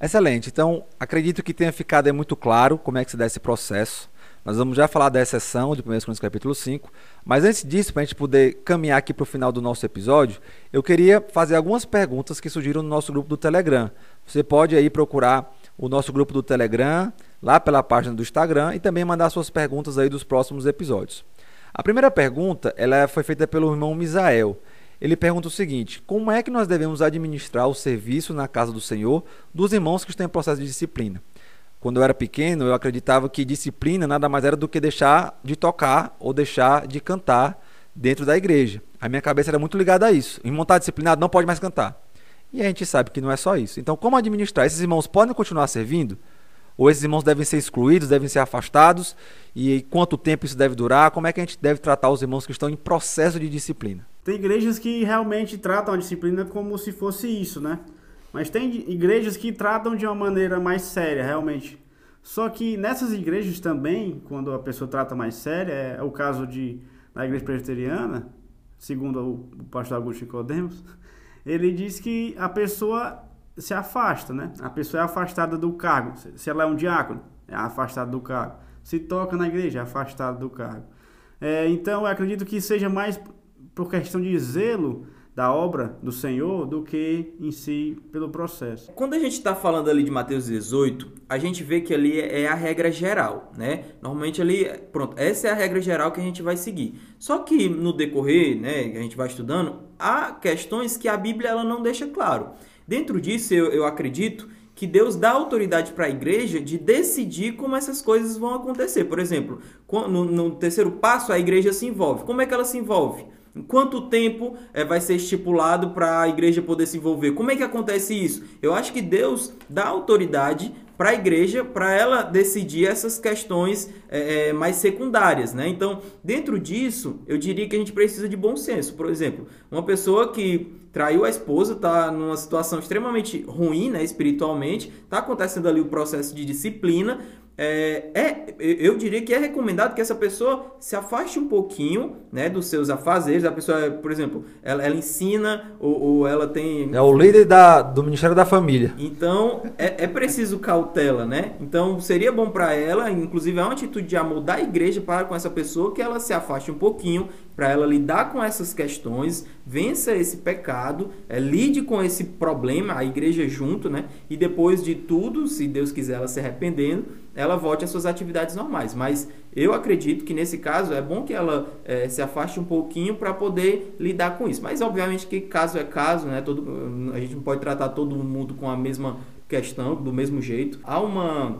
Excelente. Então, acredito que tenha ficado muito claro como é que se dá esse processo. Nós vamos já falar da exceção de 1 Coríntios capítulo 5, mas antes disso, para a gente poder caminhar aqui para o final do nosso episódio, eu queria fazer algumas perguntas que surgiram no nosso grupo do Telegram. Você pode aí procurar o nosso grupo do Telegram, lá pela página do Instagram, e também mandar suas perguntas aí dos próximos episódios. A primeira pergunta ela foi feita pelo irmão Misael. Ele pergunta o seguinte: como é que nós devemos administrar o serviço na casa do Senhor dos irmãos que estão em processo de disciplina? Quando eu era pequeno, eu acreditava que disciplina nada mais era do que deixar de tocar ou deixar de cantar dentro da igreja. A minha cabeça era muito ligada a isso. Em montar disciplinado não pode mais cantar. E a gente sabe que não é só isso. Então, como administrar? Esses irmãos podem continuar servindo? Ou esses irmãos devem ser excluídos, devem ser afastados? E quanto tempo isso deve durar? Como é que a gente deve tratar os irmãos que estão em processo de disciplina? Tem igrejas que realmente tratam a disciplina como se fosse isso, né? Mas tem igrejas que tratam de uma maneira mais séria, realmente. Só que nessas igrejas também, quando a pessoa trata mais séria, é o caso de na igreja presbiteriana, segundo o pastor Augusto Nicodemos, ele diz que a pessoa se afasta, né? A pessoa é afastada do cargo. Se ela é um diácono, é afastada do cargo. Se toca na igreja, é afastada do cargo. É, então, eu acredito que seja mais por questão de zelo da obra do Senhor do que em si pelo processo. Quando a gente está falando ali de Mateus 18, a gente vê que ali é a regra geral, né? Normalmente ali, pronto, essa é a regra geral que a gente vai seguir. Só que no decorrer, né, que a gente vai estudando, há questões que a Bíblia ela não deixa claro. Dentro disso, eu, eu acredito que Deus dá autoridade para a igreja de decidir como essas coisas vão acontecer. Por exemplo, no, no terceiro passo, a igreja se envolve. Como é que ela se envolve? Em quanto tempo é, vai ser estipulado para a igreja poder se envolver? Como é que acontece isso? Eu acho que Deus dá autoridade para a igreja para ela decidir essas questões é, mais secundárias, né? Então, dentro disso, eu diria que a gente precisa de bom senso. Por exemplo, uma pessoa que traiu a esposa, está numa situação extremamente ruim, né, espiritualmente, está acontecendo ali o processo de disciplina, é, é, eu diria que é recomendado que essa pessoa se afaste um pouquinho né, dos seus afazeres. A pessoa, por exemplo, ela, ela ensina ou, ou, ela tem. É o líder da, do Ministério da Família. Então, é, é preciso cautela, né? Então, seria bom para ela, inclusive, é uma atitude de amor da igreja para com essa pessoa que ela se afaste um pouquinho para ela lidar com essas questões, vença esse pecado, é, lide com esse problema, a igreja junto, né? E depois de tudo, se Deus quiser ela se arrependendo, ela volte às suas atividades normais. Mas eu acredito que nesse caso é bom que ela é, se afaste um pouquinho para poder lidar com isso. Mas obviamente que caso é caso, né? Todo, a gente não pode tratar todo mundo com a mesma questão, do mesmo jeito. Há uma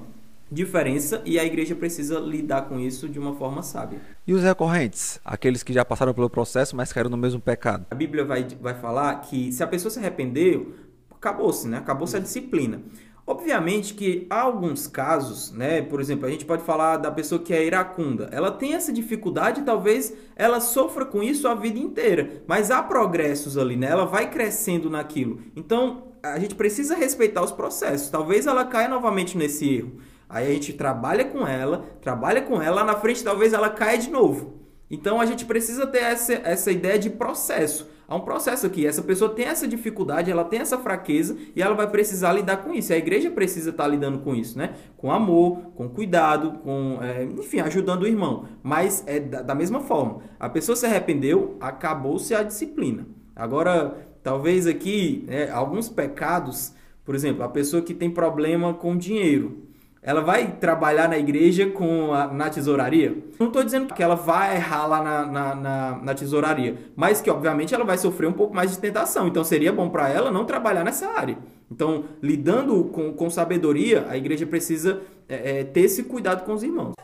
diferença e a igreja precisa lidar com isso de uma forma sábia. E os recorrentes? Aqueles que já passaram pelo processo, mas caíram no mesmo pecado? A Bíblia vai, vai falar que se a pessoa se arrependeu, acabou-se, né? Acabou-se a disciplina. Obviamente que há alguns casos, né? Por exemplo, a gente pode falar da pessoa que é iracunda. Ela tem essa dificuldade, talvez ela sofra com isso a vida inteira, mas há progressos ali, né? Ela vai crescendo naquilo. Então, a gente precisa respeitar os processos. Talvez ela caia novamente nesse erro. Aí a gente trabalha com ela, trabalha com ela, lá na frente talvez ela caia de novo. Então a gente precisa ter essa, essa ideia de processo. Há um processo aqui. Essa pessoa tem essa dificuldade, ela tem essa fraqueza e ela vai precisar lidar com isso. A igreja precisa estar lidando com isso, né? Com amor, com cuidado, com, é, enfim, ajudando o irmão. Mas é da, da mesma forma. A pessoa se arrependeu, acabou-se a disciplina. Agora, talvez aqui, né, alguns pecados, por exemplo, a pessoa que tem problema com dinheiro ela vai trabalhar na igreja com a, na tesouraria? Não estou dizendo que ela vai errar lá na, na, na, na, tesouraria, mas que obviamente ela vai sofrer um pouco mais de tentação. Então seria bom para ela não trabalhar nessa área. Então, lidando com, com sabedoria, a igreja precisa é, é, ter esse cuidado com os irmãos.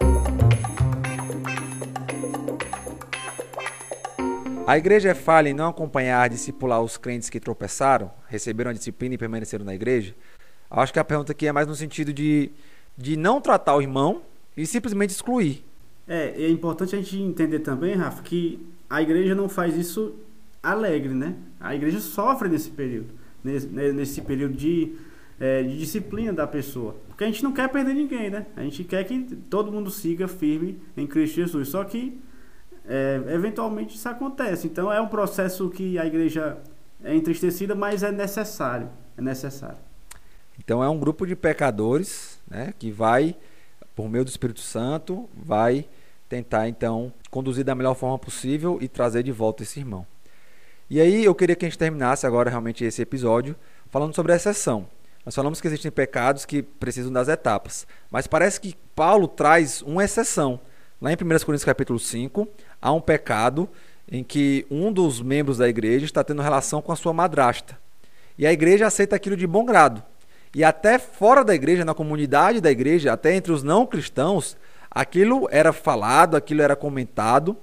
A igreja é falha em não acompanhar, discipular os crentes que tropeçaram, receberam a disciplina e permaneceram na igreja? Acho que a pergunta aqui é mais no sentido de de não tratar o irmão e simplesmente excluir. É, é importante a gente entender também, Rafa, que a igreja não faz isso alegre, né? A igreja sofre nesse período, nesse, nesse período de, é, de disciplina da pessoa. Porque a gente não quer perder ninguém, né? A gente quer que todo mundo siga firme em Cristo Jesus. Só que, é, eventualmente, isso acontece. Então, é um processo que a igreja é entristecida, mas é necessário. É necessário. Então, é um grupo de pecadores né, que vai, por meio do Espírito Santo, vai tentar então conduzir da melhor forma possível e trazer de volta esse irmão. E aí eu queria que a gente terminasse agora realmente esse episódio falando sobre a exceção. Nós falamos que existem pecados que precisam das etapas, mas parece que Paulo traz uma exceção Lá em 1 Coríntios capítulo 5, há um pecado em que um dos membros da igreja está tendo relação com a sua madrasta. E a igreja aceita aquilo de bom grado. E até fora da igreja, na comunidade da igreja, até entre os não cristãos, aquilo era falado, aquilo era comentado,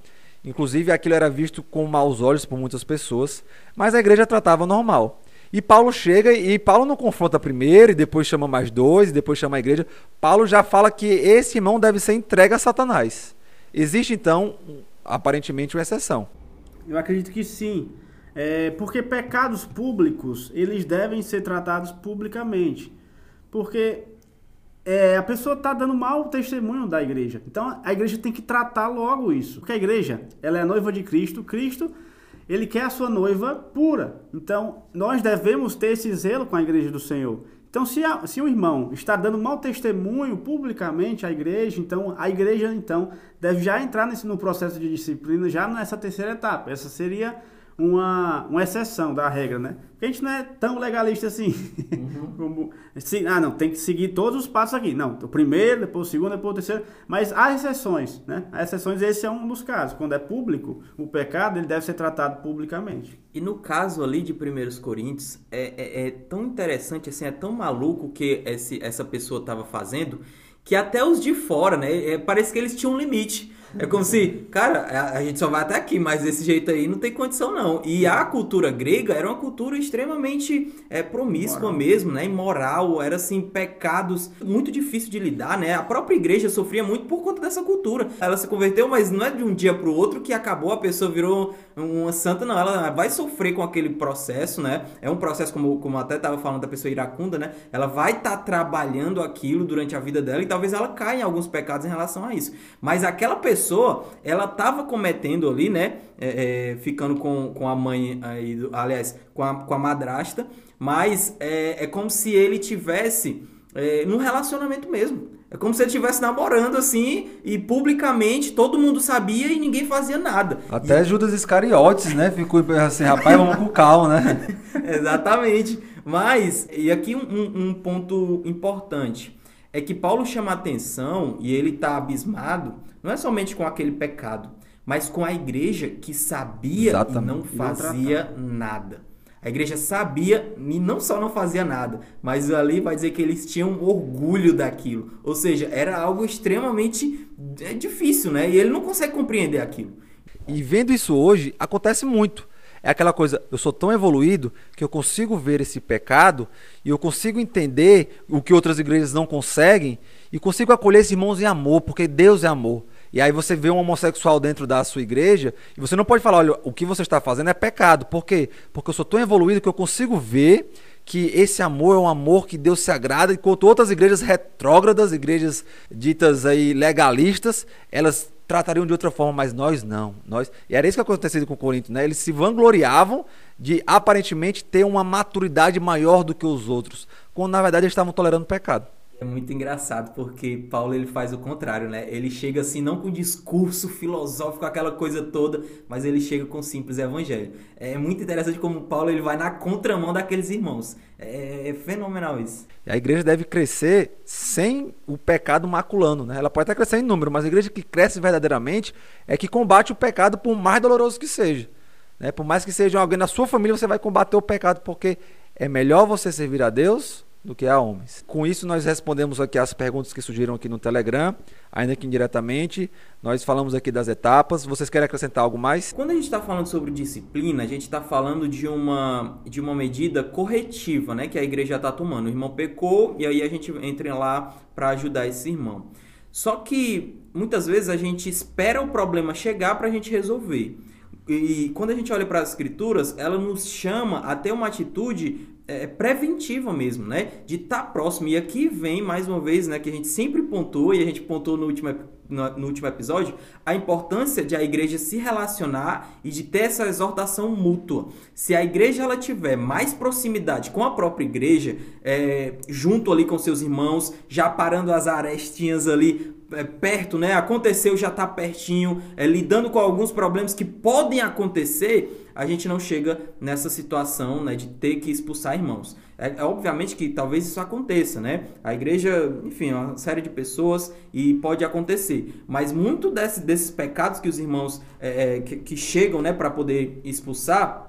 inclusive aquilo era visto com maus olhos por muitas pessoas, mas a igreja tratava normal. E Paulo chega e Paulo não confronta primeiro, e depois chama mais dois, e depois chama a igreja. Paulo já fala que esse irmão deve ser entregue a Satanás. Existe então, aparentemente, uma exceção. Eu acredito que sim. É, porque pecados públicos, eles devem ser tratados publicamente. Porque é, a pessoa está dando mau testemunho da igreja. Então a igreja tem que tratar logo isso. Porque a igreja, ela é a noiva de Cristo. Cristo ele quer a sua noiva pura. Então, nós devemos ter esse zelo com a igreja do Senhor. Então, se, a, se o irmão está dando mau testemunho publicamente à igreja, então a igreja então deve já entrar nesse, no processo de disciplina já nessa terceira etapa. Essa seria uma, uma exceção da regra, né? Porque a gente não é tão legalista assim. Uhum. Como, assim, ah, não, tem que seguir todos os passos aqui. Não, o primeiro, depois o segundo, depois o terceiro. Mas há exceções, né? Há exceções, esse é um dos casos. Quando é público, o pecado, ele deve ser tratado publicamente. E no caso ali de 1 Coríntios, é, é, é, tão interessante, assim, é tão maluco que esse, essa pessoa estava fazendo, que até os de fora, né? É, parece que eles tinham um limite. É como se, cara, a gente só vai até aqui, mas desse jeito aí não tem condição não. E a cultura grega era uma cultura extremamente é, promíscua Moral. mesmo, né? Imoral, era assim, pecados muito difícil de lidar, né? A própria igreja sofria muito por conta dessa cultura. Ela se converteu, mas não é de um dia para o outro que acabou, a pessoa virou uma santa, não. Ela vai sofrer com aquele processo, né? É um processo, como, como até estava falando da pessoa iracunda, né? Ela vai estar tá trabalhando aquilo durante a vida dela e talvez ela caia em alguns pecados em relação a isso. Mas aquela pessoa pessoa, ela estava cometendo ali, né? É, é, ficando com, com a mãe, aí, aliás, com a, com a madrasta, mas é, é como se ele tivesse é, num relacionamento mesmo. É como se ele estivesse namorando assim e publicamente todo mundo sabia e ninguém fazia nada. Até e... Judas Iscariotes, né? Ficou assim, rapaz, vamos com calma, né? Exatamente. Mas, e aqui um, um ponto importante é que Paulo chama atenção e ele está abismado, não é somente com aquele pecado, mas com a igreja que sabia Exatamente. e não fazia não nada. A igreja sabia e não só não fazia nada, mas ali vai dizer que eles tinham orgulho daquilo. Ou seja, era algo extremamente é, difícil, né? E ele não consegue compreender aquilo. E vendo isso hoje, acontece muito. É aquela coisa, eu sou tão evoluído que eu consigo ver esse pecado e eu consigo entender o que outras igrejas não conseguem e consigo acolher esses irmãos em amor, porque Deus é amor. E aí você vê um homossexual dentro da sua igreja e você não pode falar, olha, o que você está fazendo é pecado. Por quê? Porque eu sou tão evoluído que eu consigo ver que esse amor é um amor que Deus se agrada, enquanto outras igrejas retrógradas, igrejas ditas aí legalistas, elas tratariam de outra forma, mas nós não. Nós, e era isso que aconteceu com o Corinto, né? Eles se vangloriavam de aparentemente ter uma maturidade maior do que os outros, quando na verdade eles estavam tolerando pecado. É muito engraçado porque Paulo ele faz o contrário, né? Ele chega assim não com discurso filosófico, aquela coisa toda, mas ele chega com simples evangelho. É muito interessante como Paulo ele vai na contramão daqueles irmãos. É, é fenomenal isso. A igreja deve crescer sem o pecado maculando, né? Ela pode até crescer em número, mas a igreja que cresce verdadeiramente é que combate o pecado por mais doloroso que seja. Né? Por mais que seja alguém na sua família, você vai combater o pecado porque é melhor você servir a Deus do que a homens. Com isso, nós respondemos aqui as perguntas que surgiram aqui no Telegram, ainda que indiretamente. Nós falamos aqui das etapas. Vocês querem acrescentar algo mais? Quando a gente está falando sobre disciplina, a gente está falando de uma, de uma medida corretiva né, que a igreja está tomando. O irmão pecou e aí a gente entra lá para ajudar esse irmão. Só que muitas vezes a gente espera o problema chegar para a gente resolver. E quando a gente olha para as escrituras, ela nos chama a ter uma atitude é, preventiva mesmo, né? De estar tá próximo. E aqui vem mais uma vez, né, que a gente sempre pontuou e a gente pontuou no último, no, no, último episódio, a importância de a igreja se relacionar e de ter essa exortação mútua. Se a igreja ela tiver mais proximidade com a própria igreja, é, junto ali com seus irmãos, já parando as arestinhas ali é, perto, né? Aconteceu, já está pertinho, é, lidando com alguns problemas que podem acontecer, a gente não chega nessa situação né, de ter que expulsar irmãos. É, é, obviamente que talvez isso aconteça, né? A igreja, enfim, é uma série de pessoas e pode acontecer. Mas muito desse, desses pecados que os irmãos é, é que, que, chegam, né, para poder expulsar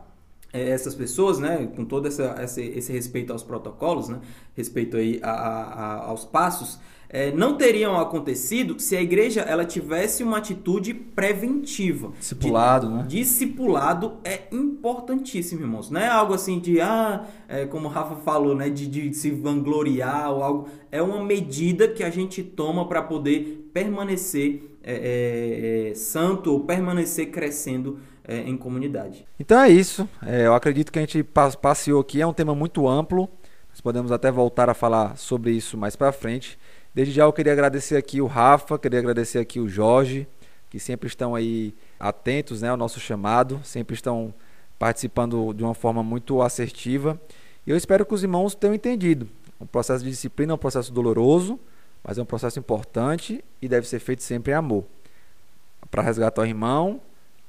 essas pessoas, né, com todo essa, esse, esse respeito aos protocolos, né, respeito aí a, a, aos passos, é, não teriam acontecido se a igreja ela tivesse uma atitude preventiva. Discipulado, de, né? Discipulado é importantíssimo, irmãos. Não é algo assim de, ah, é, como o Rafa falou, né, de, de se vangloriar ou algo. É uma medida que a gente toma para poder permanecer é, é, é, santo ou permanecer crescendo é, em comunidade. Então é isso. eu acredito que a gente passeou aqui. É um tema muito amplo. Nós podemos até voltar a falar sobre isso mais para frente. Desde já eu queria agradecer aqui o Rafa, queria agradecer aqui o Jorge, que sempre estão aí atentos né, ao nosso chamado, sempre estão participando de uma forma muito assertiva. E eu espero que os irmãos tenham entendido. O processo de disciplina é um processo doloroso, mas é um processo importante e deve ser feito sempre em amor. Para resgatar o irmão,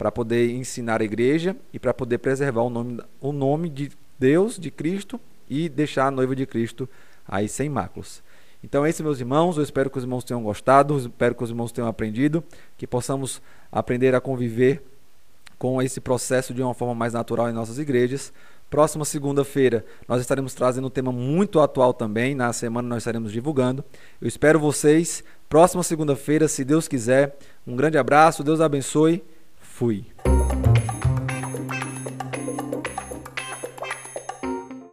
para poder ensinar a igreja e para poder preservar o nome, o nome de Deus, de Cristo e deixar a noiva de Cristo aí sem máculas. Então, é isso, meus irmãos. Eu espero que os irmãos tenham gostado, espero que os irmãos tenham aprendido, que possamos aprender a conviver com esse processo de uma forma mais natural em nossas igrejas. Próxima segunda-feira nós estaremos trazendo um tema muito atual também. Na semana nós estaremos divulgando. Eu espero vocês. Próxima segunda-feira, se Deus quiser. Um grande abraço, Deus abençoe. Fui.